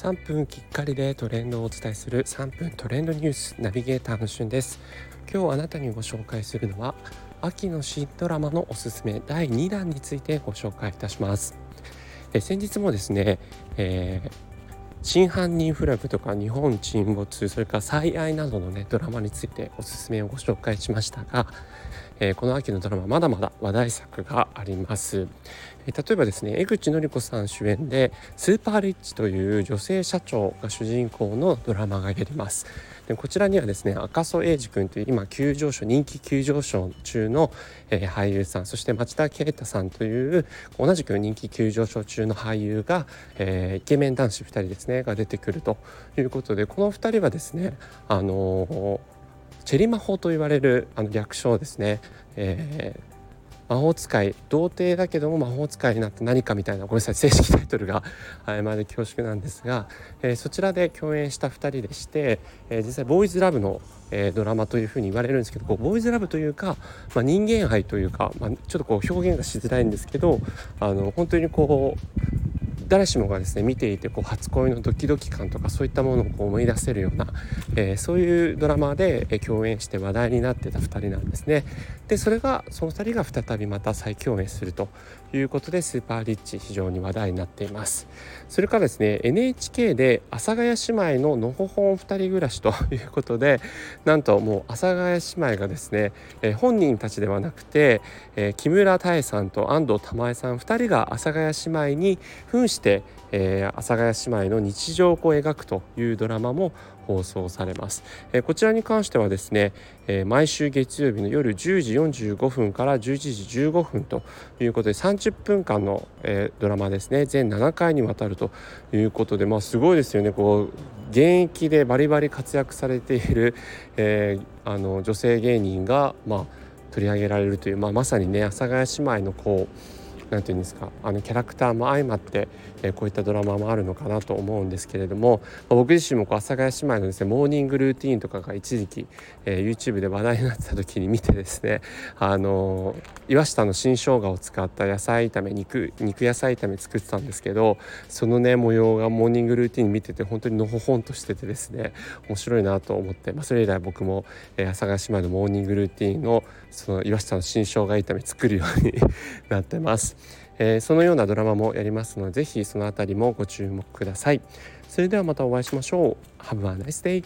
3分きっかりでトレンドをお伝えする3分トレンドニュースナビゲーターのしゅんです。今日あなたにご紹介するのは秋の新ドラマのおすすめ第2弾についてご紹介いたします。え先日もですね、えー真犯人フラグとか日本沈没それから最愛などのねドラマについておすすめをご紹介しましたが、えー、この秋のドラマまだまだ話題作があります、えー、例えばですね江口のり子さん主演でスーパーリッチという女性社長が主人公のドラマがやります。でこちらにはですね赤楚衛二君という今急上昇人気急上昇中の、えー、俳優さんそして町田啓太さんという同じく人気急上昇中の俳優が、えー、イケメン男子2人ですねが出てくるということでこの2人はですねあのー、チェリマ法と言われるあの略称ですね、えー魔法使い童貞だけども魔法使いになって何かみたいなごめんなさい正式タイトルがまで恐縮なんですが、えー、そちらで共演した2人でして、えー、実際ボーイズラブの、えー、ドラマというふうに言われるんですけどこうボーイズラブというか、まあ、人間愛というか、まあ、ちょっとこう表現がしづらいんですけどあの本当にこう誰しもがですね見ていてこう初恋のドキドキ感とかそういったものをこう思い出せるような、えー、そういうドラマで、え共演して話題になってた2人なんですね。でそれがその2人が再びまた再共演するということでスーパーリッチ非常に話題になっています。それからですね NHK で阿佐ヶ谷姉妹ののほほん2人暮らしということでなんともう阿佐ヶ谷姉妹がですね、えー、本人たちではなくて、えー、木村多江さんと安藤玉恵さん2人が阿佐ヶ谷姉妹に扮して、えー、阿佐ヶ谷姉妹の日常を描くというドラマも放送されます、えー、こちらに関してはですね、えー、毎週月曜日の夜10時45分から11時15分ということで30分間の、えー、ドラマですね。全7回にわたるということでまあすごいですよね。こう現役でバリバリ活躍されている、えー、あの女性芸人がまあ取り上げられるという、まあ、まさにね阿佐ヶ谷姉妹のこう何て言うんですかあのキャラクターも相まって、えー、こういったドラマもあるのかなと思うんですけれども、ま、僕自身もこう阿佐ヶ谷姉妹のですねモーニングルーティーンとかが一時期、えー、YouTube で話題になってた時に見てですねあの、岩下の新生姜を使った野菜炒め肉肉野菜炒め作ってたんですけどそのね模様がモーニングルーティーン見てて本当にのほほんとしててですね面白いなと思って、まあ、それ以来僕も、えー、阿佐ヶ谷姉妹のモーニングルーティーンのその岩下の新生姜炒め作るように なってます。えー、そのようなドラマもやりますのでぜひそのあたりもご注目ください。それではまたお会いしましょう。Have a nice day